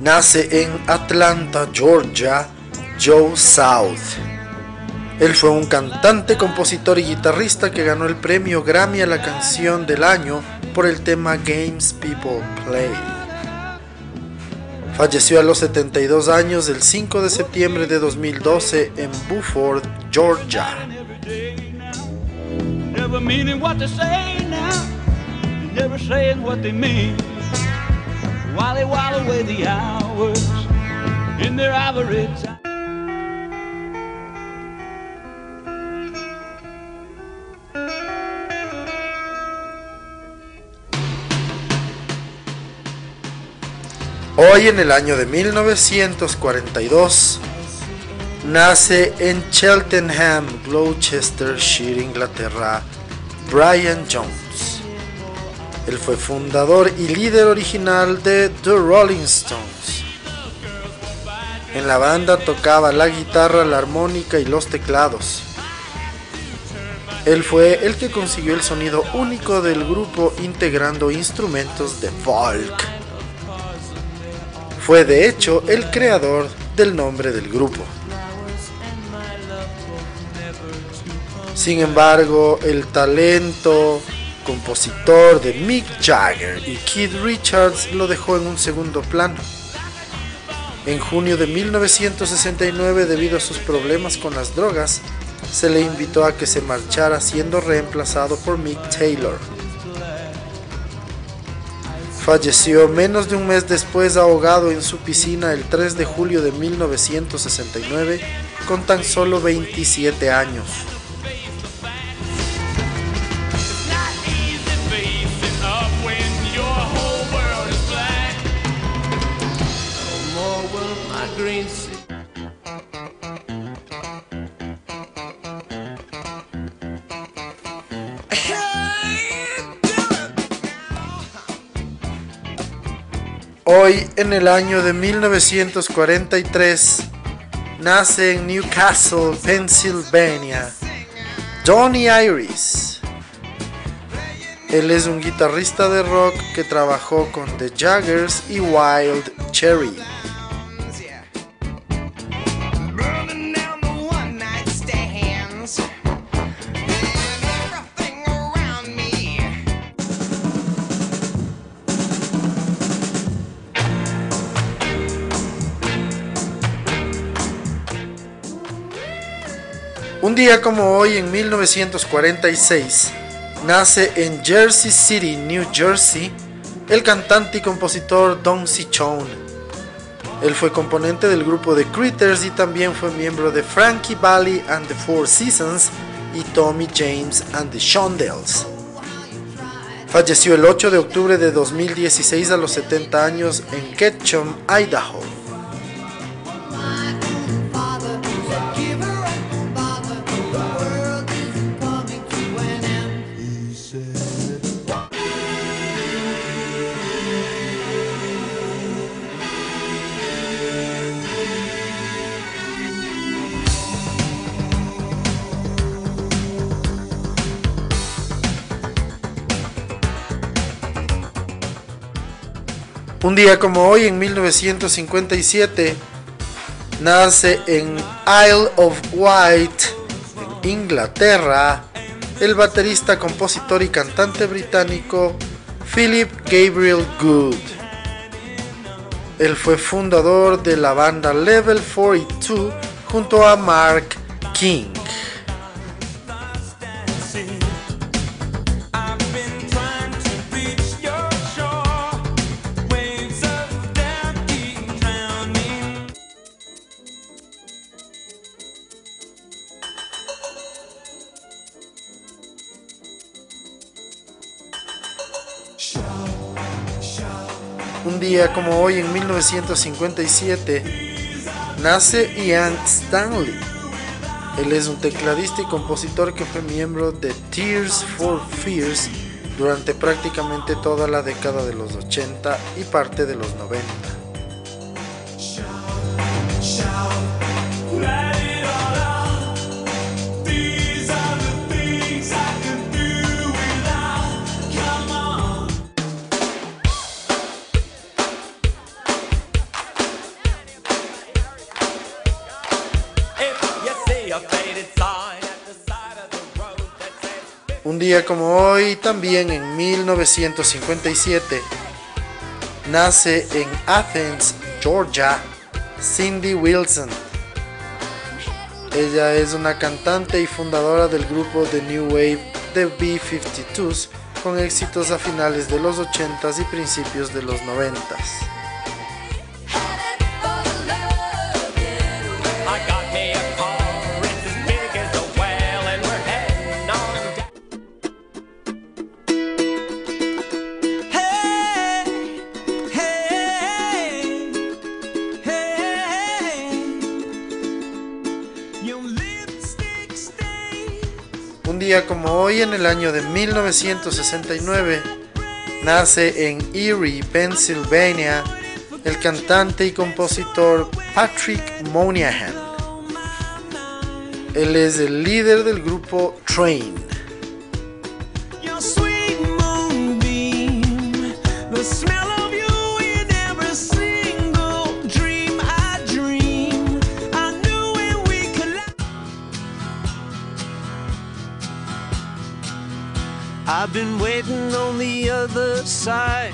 nace en Atlanta, Georgia, Joe South. Él fue un cantante, compositor y guitarrista que ganó el premio Grammy a la canción del año por el tema Games People Play. Falleció a los 72 años el 5 de septiembre de 2012 en Buford, Georgia. Hoy en el año de 1942 nace en Cheltenham, Gloucestershire, Inglaterra, Brian Jones. Él fue fundador y líder original de The Rolling Stones. En la banda tocaba la guitarra, la armónica y los teclados. Él fue el que consiguió el sonido único del grupo integrando instrumentos de folk. Fue de hecho el creador del nombre del grupo. Sin embargo, el talento compositor de Mick Jagger y Keith Richards lo dejó en un segundo plano. En junio de 1969, debido a sus problemas con las drogas, se le invitó a que se marchara siendo reemplazado por Mick Taylor. Falleció menos de un mes después ahogado en su piscina el 3 de julio de 1969 con tan solo 27 años. Hoy, en el año de 1943, nace en Newcastle, Pennsylvania, Johnny Iris. Él es un guitarrista de rock que trabajó con The Jaggers y Wild Cherry. Día como hoy, en 1946, nace en Jersey City, New Jersey, el cantante y compositor Don Cichone. Él fue componente del grupo The Critters y también fue miembro de Frankie Valli and the Four Seasons y Tommy James and the Shondells. Falleció el 8 de octubre de 2016 a los 70 años en Ketchum, Idaho. Un día como hoy, en 1957, nace en Isle of Wight, en Inglaterra, el baterista, compositor y cantante británico Philip Gabriel Good. Él fue fundador de la banda Level 42 junto a Mark King. Un día como hoy, en 1957, nace Ian Stanley. Él es un tecladista y compositor que fue miembro de Tears for Fears durante prácticamente toda la década de los 80 y parte de los 90. Un día como hoy, también en 1957, nace en Athens, Georgia, Cindy Wilson. Ella es una cantante y fundadora del grupo de New Wave The B-52s con éxitos a finales de los 80s y principios de los 90s. Como hoy, en el año de 1969, nace en Erie, Pennsylvania, el cantante y compositor Patrick Moynihan. Él es el líder del grupo Train. I've been waiting on the other side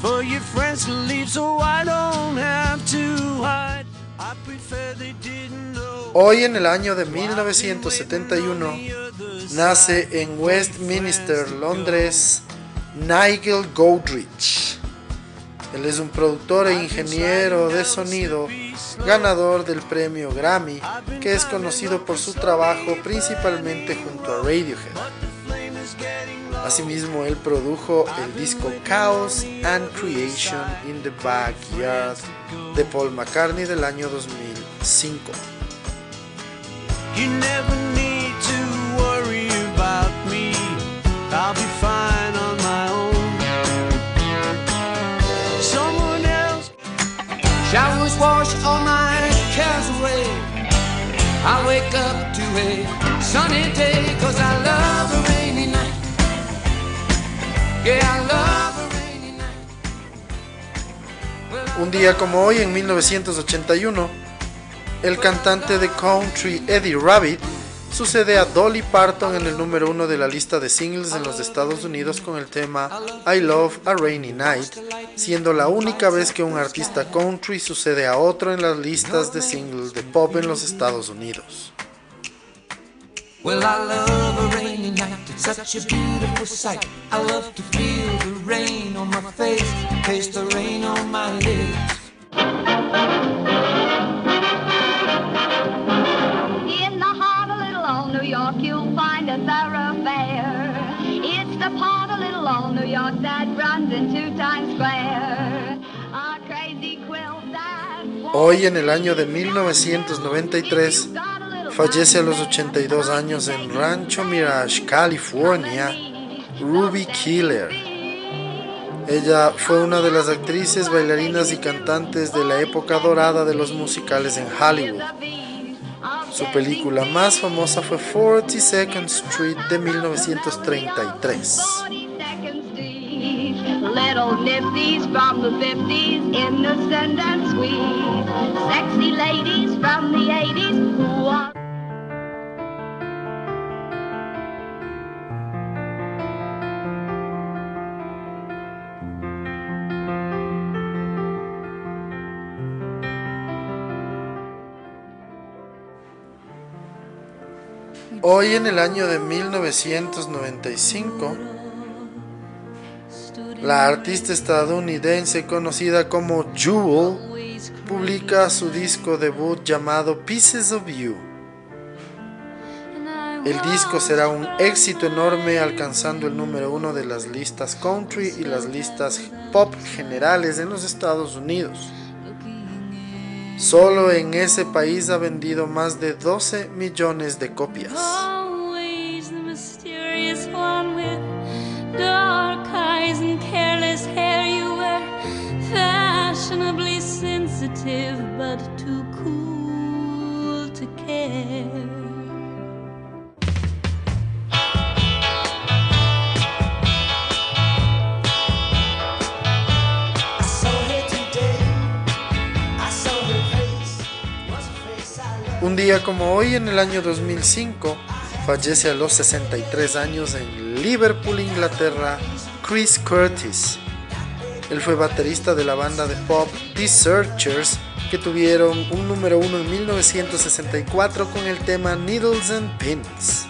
for your friends to leave so I don't have to hide. I prefer they didn't know. Hoy en el año de 1971 nace en Westminster, Londres, Nigel Godrich. Él es un productor e ingeniero de sonido, ganador del premio Grammy, que es conocido por su trabajo principalmente junto a Radiohead. Asimismo, él produjo el disco Chaos and Creation in the Backyard de Paul McCartney del año 2005. You never need to worry about me. I'll be fine on my own. Someone else showers wash all my cares away. I wake up to a sunny day cause I love the night. Un día como hoy, en 1981, el cantante de country Eddie Rabbit sucede a Dolly Parton en el número uno de la lista de singles en los Estados Unidos con el tema I Love a Rainy Night, siendo la única vez que un artista country sucede a otro en las listas de singles de pop en los Estados Unidos. Well, I love a rainy night. It's such a beautiful sight. I love to feel the rain on my face, taste the rain on my lips. In the heart of little old New York, you'll find a thoroughfare. It's the part of little old New York that runs into Times Square. A crazy quilt that. Hoy en el año de 1993 Fallece a los 82 años en Rancho Mirage, California, Ruby Killer. Ella fue una de las actrices, bailarinas y cantantes de la época dorada de los musicales en Hollywood. Su película más famosa fue 42nd Street de 1933. Little nifties from the 50s, innocent and sweet. Sexy ladies from the Hoy en el año de 1995, la artista estadounidense conocida como Jewel publica su disco debut llamado Pieces of You. El disco será un éxito enorme alcanzando el número uno de las listas country y las listas pop generales en los Estados Unidos. Solo en ese país ha vendido más de 12 millones de copias. Un día como hoy, en el año 2005, fallece a los 63 años en Liverpool, Inglaterra, Chris Curtis. Él fue baterista de la banda de pop The Searchers, que tuvieron un número uno en 1964 con el tema Needles and Pins.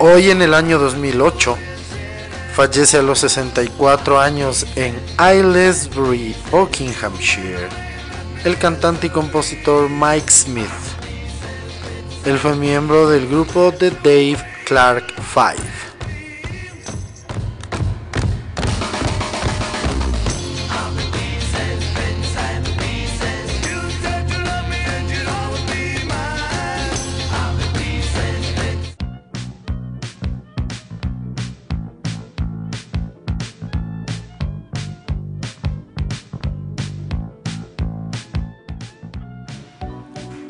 Hoy en el año 2008 fallece a los 64 años en Aylesbury, Buckinghamshire, el cantante y compositor Mike Smith. Él fue miembro del grupo The Dave Clark Five.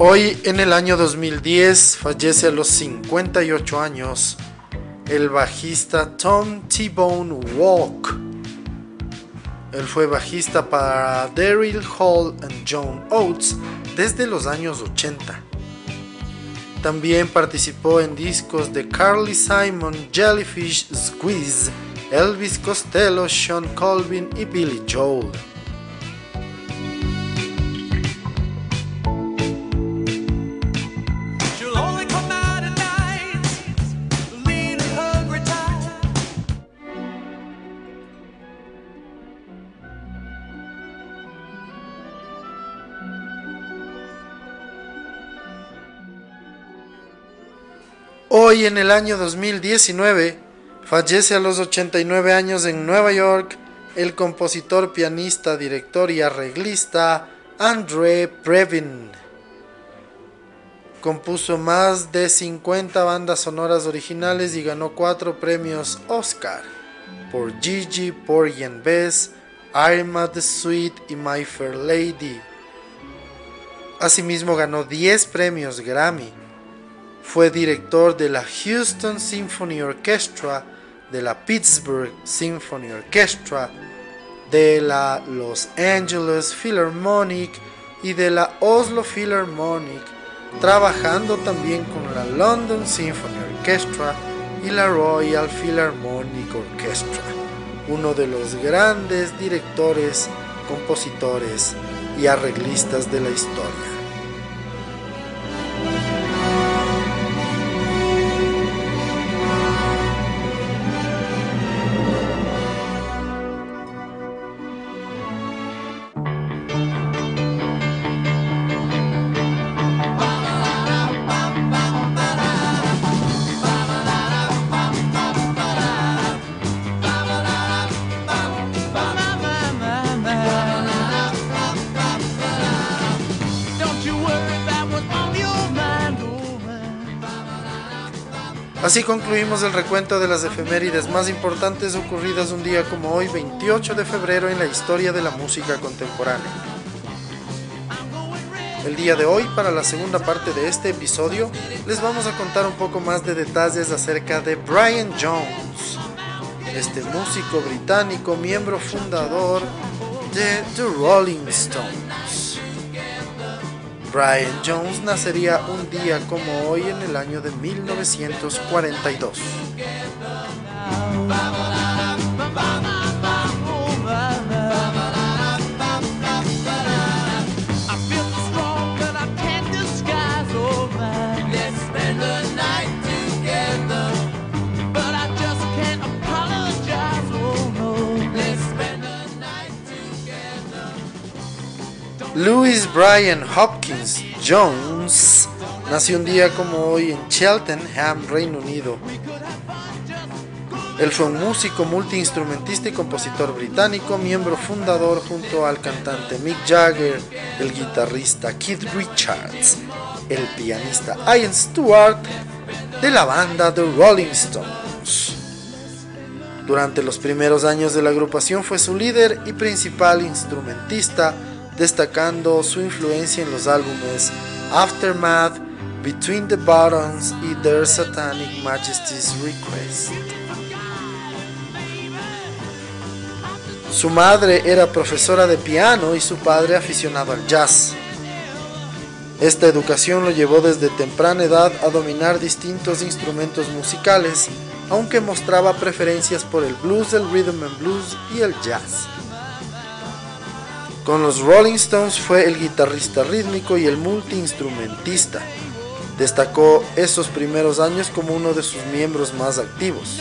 Hoy en el año 2010 fallece a los 58 años el bajista Tom T-Bone Walk. Él fue bajista para Daryl Hall y John Oates desde los años 80. También participó en discos de Carly Simon, Jellyfish Squeeze, Elvis Costello, Sean Colvin y Billy Joel. Hoy en el año 2019 fallece a los 89 años en Nueva York el compositor, pianista, director y arreglista André Previn. Compuso más de 50 bandas sonoras originales y ganó 4 premios Oscar por Gigi, Porgy and Bess, Irma the Sweet y My Fair Lady. Asimismo ganó 10 premios Grammy fue director de la Houston Symphony Orchestra, de la Pittsburgh Symphony Orchestra, de la Los Angeles Philharmonic y de la Oslo Philharmonic, trabajando también con la London Symphony Orchestra y la Royal Philharmonic Orchestra, uno de los grandes directores, compositores y arreglistas de la historia. Así concluimos el recuento de las efemérides más importantes ocurridas un día como hoy, 28 de febrero, en la historia de la música contemporánea. El día de hoy, para la segunda parte de este episodio, les vamos a contar un poco más de detalles acerca de Brian Jones, este músico británico, miembro fundador de The Rolling Stones. Brian Jones nacería un día como hoy en el año de 1942. Louis Brian Hopkins Jones nació un día como hoy en Cheltenham, Reino Unido. Él fue un músico, multiinstrumentista y compositor británico, miembro fundador junto al cantante Mick Jagger, el guitarrista Keith Richards, el pianista Ian Stewart de la banda The Rolling Stones. Durante los primeros años de la agrupación fue su líder y principal instrumentista destacando su influencia en los álbumes Aftermath, Between the Buttons y Their Satanic Majesty's Request. Su madre era profesora de piano y su padre aficionado al jazz. Esta educación lo llevó desde temprana edad a dominar distintos instrumentos musicales, aunque mostraba preferencias por el blues, el rhythm and blues y el jazz. Con los Rolling Stones fue el guitarrista rítmico y el multiinstrumentista. Destacó esos primeros años como uno de sus miembros más activos.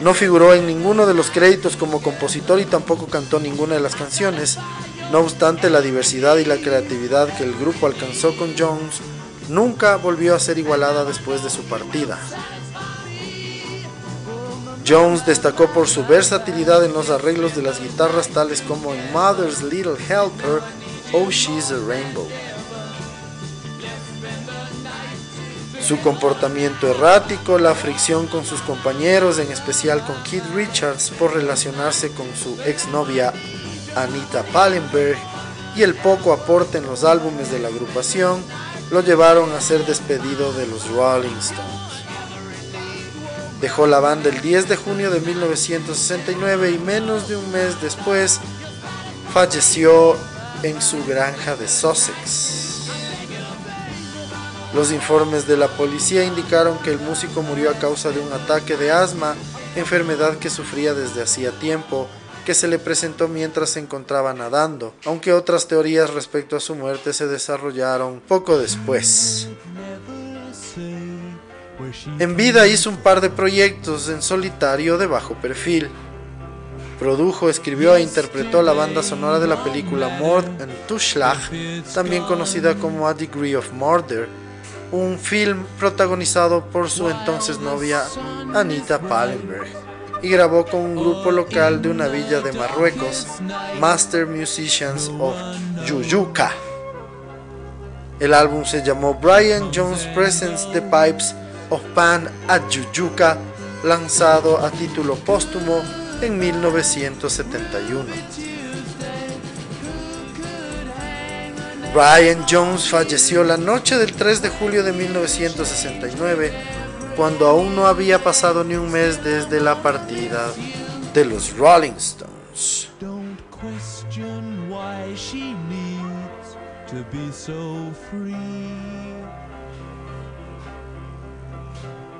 No figuró en ninguno de los créditos como compositor y tampoco cantó ninguna de las canciones. No obstante, la diversidad y la creatividad que el grupo alcanzó con Jones nunca volvió a ser igualada después de su partida. Jones destacó por su versatilidad en los arreglos de las guitarras tales como en Mother's Little Helper o She's a Rainbow. Su comportamiento errático, la fricción con sus compañeros, en especial con Keith Richards por relacionarse con su exnovia Anita Pallenberg, y el poco aporte en los álbumes de la agrupación lo llevaron a ser despedido de los Rolling Stones. Dejó la banda el 10 de junio de 1969 y menos de un mes después falleció en su granja de Sussex. Los informes de la policía indicaron que el músico murió a causa de un ataque de asma, enfermedad que sufría desde hacía tiempo, que se le presentó mientras se encontraba nadando, aunque otras teorías respecto a su muerte se desarrollaron poco después. En vida hizo un par de proyectos en solitario de bajo perfil. Produjo, escribió e interpretó la banda sonora de la película Mord and Tuschlag, también conocida como A Degree of Murder, un film protagonizado por su entonces novia Anita Pallenberg, y grabó con un grupo local de una villa de Marruecos, Master Musicians of Yuyuka. El álbum se llamó Brian Jones Presents the Pipes of Pan at lanzado a título póstumo en 1971. Brian Jones falleció la noche del 3 de julio de 1969, cuando aún no había pasado ni un mes desde la partida de los Rolling Stones.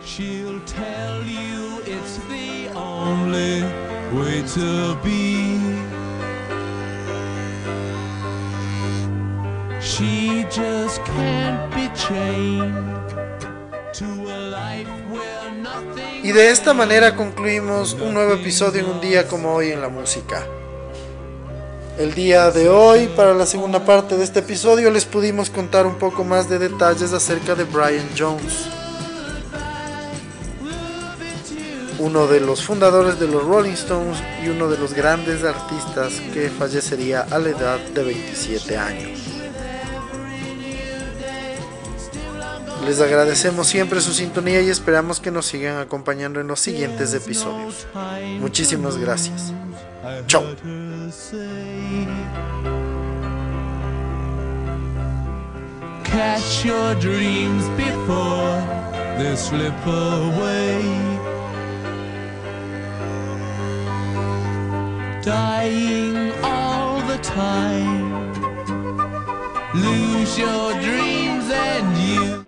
She'll tell you it's the only way to be. She just can't be chained to a life where nothing. Y de esta manera concluimos un nuevo episodio en un día como hoy en la música. El día de hoy, para la segunda parte de este episodio, les pudimos contar un poco más de detalles acerca de Brian Jones. Uno de los fundadores de los Rolling Stones y uno de los grandes artistas que fallecería a la edad de 27 años. Les agradecemos siempre su sintonía y esperamos que nos sigan acompañando en los siguientes episodios. Muchísimas gracias. Chao. dying all the time. Lose your dreams and you.